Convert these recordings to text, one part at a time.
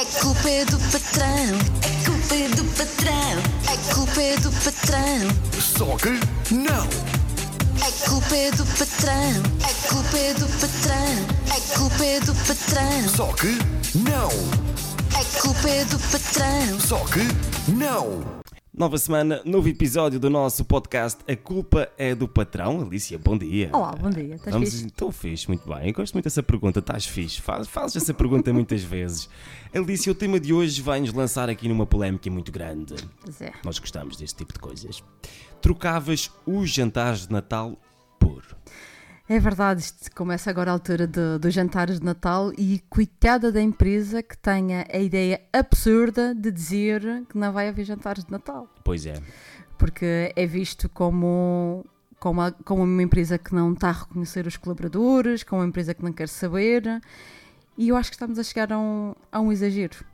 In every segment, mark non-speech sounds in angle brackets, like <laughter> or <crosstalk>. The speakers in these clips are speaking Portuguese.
A culpa é do patrão. A culpa é do patrão. A culpa é do patrão. Só que não! A culpa é do patrão. A culpa é do patrão. A culpa é do patrão. Só que não! A culpa é do patrão. Só que não! Nova semana, novo episódio do nosso podcast A Culpa é do Patrão. Alicia, bom dia. Olá, bom dia. Estás Vamos, fixe? Estou fixe, muito bem. Eu gosto muito dessa pergunta. Estás fixe? Faz, fazes essa pergunta <laughs> muitas vezes. Alicia, o tema de hoje vai-nos lançar aqui numa polémica muito grande. Pois é. Nós gostamos deste tipo de coisas. Trocavas os jantares de Natal. É verdade, isto começa agora a altura dos jantares de Natal e coitada da empresa que tenha a ideia absurda de dizer que não vai haver jantares de Natal. Pois é. Porque é visto como, como, como uma empresa que não está a reconhecer os colaboradores, como uma empresa que não quer saber. E eu acho que estamos a chegar a um, a um exagero.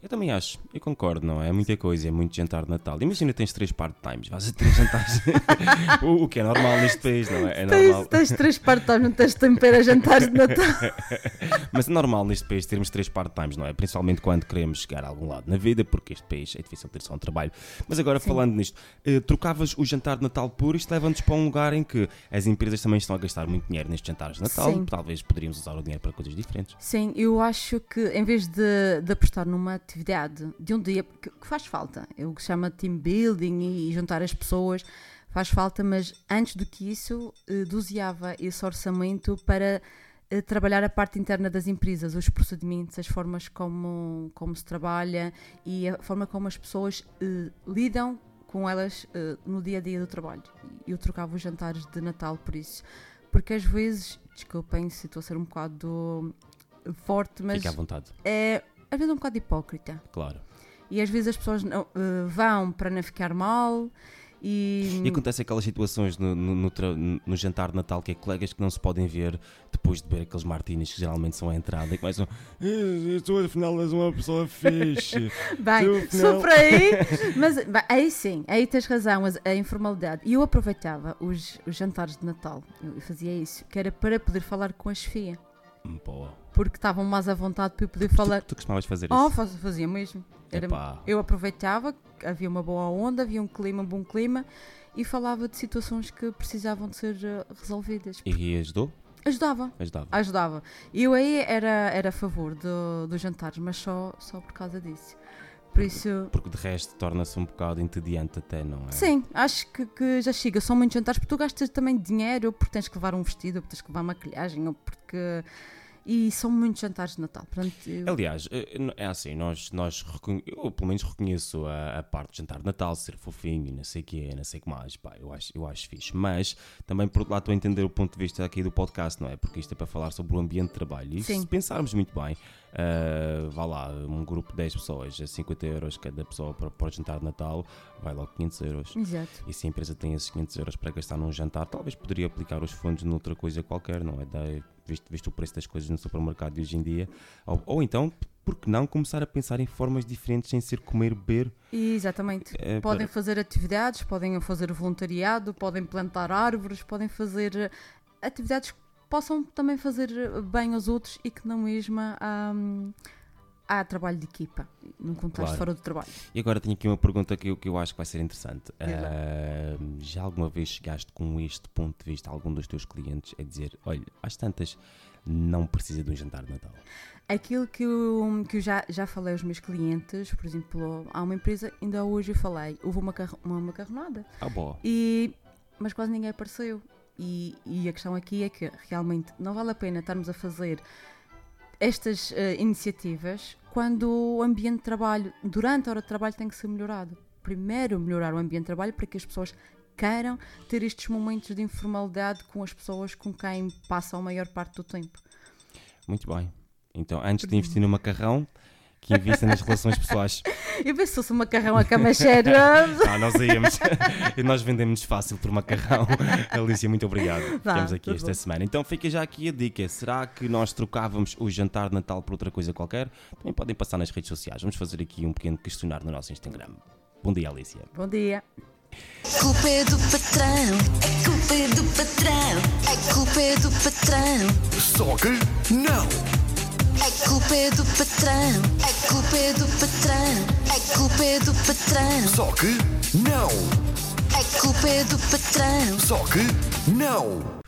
Eu também acho, eu concordo, não é? É muita coisa, é muito jantar de Natal. Imagina tens três part-times, vais a três jantares. <laughs> o, o que é normal neste país, não é? É normal. Tens, tens três partes, não tens tempo para jantares de Natal. <laughs> Mas é normal neste país termos três part-times, não é? Principalmente quando queremos chegar a algum lado na vida, porque este país é difícil ter só um trabalho. Mas agora, falando nisto, eh, trocavas o jantar de Natal por isto leva-nos para um lugar em que as empresas também estão a gastar muito dinheiro nestes jantares de Natal. Sim. Talvez poderíamos usar o dinheiro para coisas diferentes. Sim, eu acho que em vez de, de apostar numa atividade de um dia, que, que faz falta, é o que se chama team building e, juntar as pessoas, faz falta, mas antes do que isso, eh, doseava esse orçamento para eh, trabalhar a parte interna das empresas, os procedimentos, as formas como, como se trabalha e a forma como as pessoas eh, lidam com elas eh, no dia a dia do trabalho. Eu trocava os jantares de Natal por isso. Porque às vezes, desculpem se estou a ser um bocado forte, mas Fica à vontade, é às vezes é um bocado hipócrita. claro. E às vezes as pessoas não, eh, vão para não ficar mal e. E acontece aquelas situações no, no, no no jantar de Natal que é colegas que não se podem ver depois de beber aqueles martinis que geralmente são a entrada e começam. "Eh, Tu afinal és uma pessoa fixe. <laughs> Bem, Tu, afinal- sou por aí, mas bem, aí sim, aí tens razão, a informalidade. E eu aproveitava os, os jantares de Natal, eu fazia isso, que era para poder falar com a chefia, Hum, Boa. Porque estavam mais à vontade para eu poder falar. Tu, tu costumavas fazer Oh, isso? faz- fazia mesmo. Era- eu aproveitava, havia uma boa onda, havia um clima, um bom clima e falava de situações que precisavam de ser eh, resolvidas. E ajudou? Ajudava, Ajudava. ajudava. E eu aí era, era a favor do- dos jantares, mas só, só por causa disso. Por isso, Porque de resto torna-se um bocado entediante até, não é? sim, acho que, que já chega. São muitos jantares porque tu gastas também dinheiro, ou porque tens que levar um vestido, ou porque tens que levar maquilhagem, ou porque. E são muitos jantares de Natal. Portanto, eu- Aliás, eh, é assim, nós, nós recon- eu pelo menos reconheço a, a parte de jantar de Natal, ser fofinho e não sei o que não sei o que mais, pá, eu acho, eu acho fixe. Mas também por outro lado estou a entender o ponto de vista aqui do podcast, não é? Porque isto é para falar sobre o ambiente de trabalho. E Sim. se pensarmos muito bem, eh, vá lá, um grupo de 10 pessoas, a 50 euros cada pessoa para, para o jantar de Natal, vai logo 500 euros. Exato. E se a empresa tem esses 500 euros para gastar num jantar, talvez poderia aplicar os fundos noutra coisa qualquer, não é? Da, visto, visto o preço das coisas no supermercado de hoje em dia. Ou, ou então, por que não começar a pensar em formas diferentes sem ser comer, beber? Exatamente. É, podem para- fazer atividades, podem fazer voluntariado, podem plantar árvores, podem fazer eh, atividades que possam também fazer eh, bem aos outros e que não mesmo hum, há trabalho de equipa, num contexto Claro. fora do trabalho. E agora tenho aqui uma pergunta que eu, que eu acho que vai ser interessante. Ah, já alguma vez chegaste com este ponto de vista a algum dos teus clientes a dizer: olha, às tantas, não precisa de um jantar de Natal? Aquilo que eu, que eu já, já falei aos meus clientes, por exemplo, há uma empresa, ainda hoje eu falei, houve uma, uma macarronada, Ah, boa. E, mas quase ninguém apareceu. E, e a questão aqui é que realmente não vale a pena estarmos a fazer estas eh, iniciativas quando o ambiente de trabalho, durante a hora de trabalho, tem que ser melhorado. Primeiro, melhorar o ambiente de trabalho para que as pessoas queiram ter estes momentos de informalidade com as pessoas com quem passam a maior parte do tempo. Muito bem. Então, antes de investir no macarrão, que invista nas relações pessoais. Eu penso se fosse um macarrão a camacheiro. Ah, nós íamos. E nós vendemos fácil por macarrão. Alicia, muito obrigado. Ficamos aqui esta bom. semana. Então fica já aqui a dica. Será que nós trocávamos o jantar de Natal por outra coisa qualquer? Também podem passar nas redes sociais. Vamos fazer aqui um pequeno questionário no nosso Instagram. Bom dia, Alicia. Bom dia. A culpa é do patrão. A culpa é do patrão. A culpa é do patrão. Só que não! A culpa é do patrão é do patrão, a culpa é do patrão. Só que não. A culpa é do patrão. Só que não.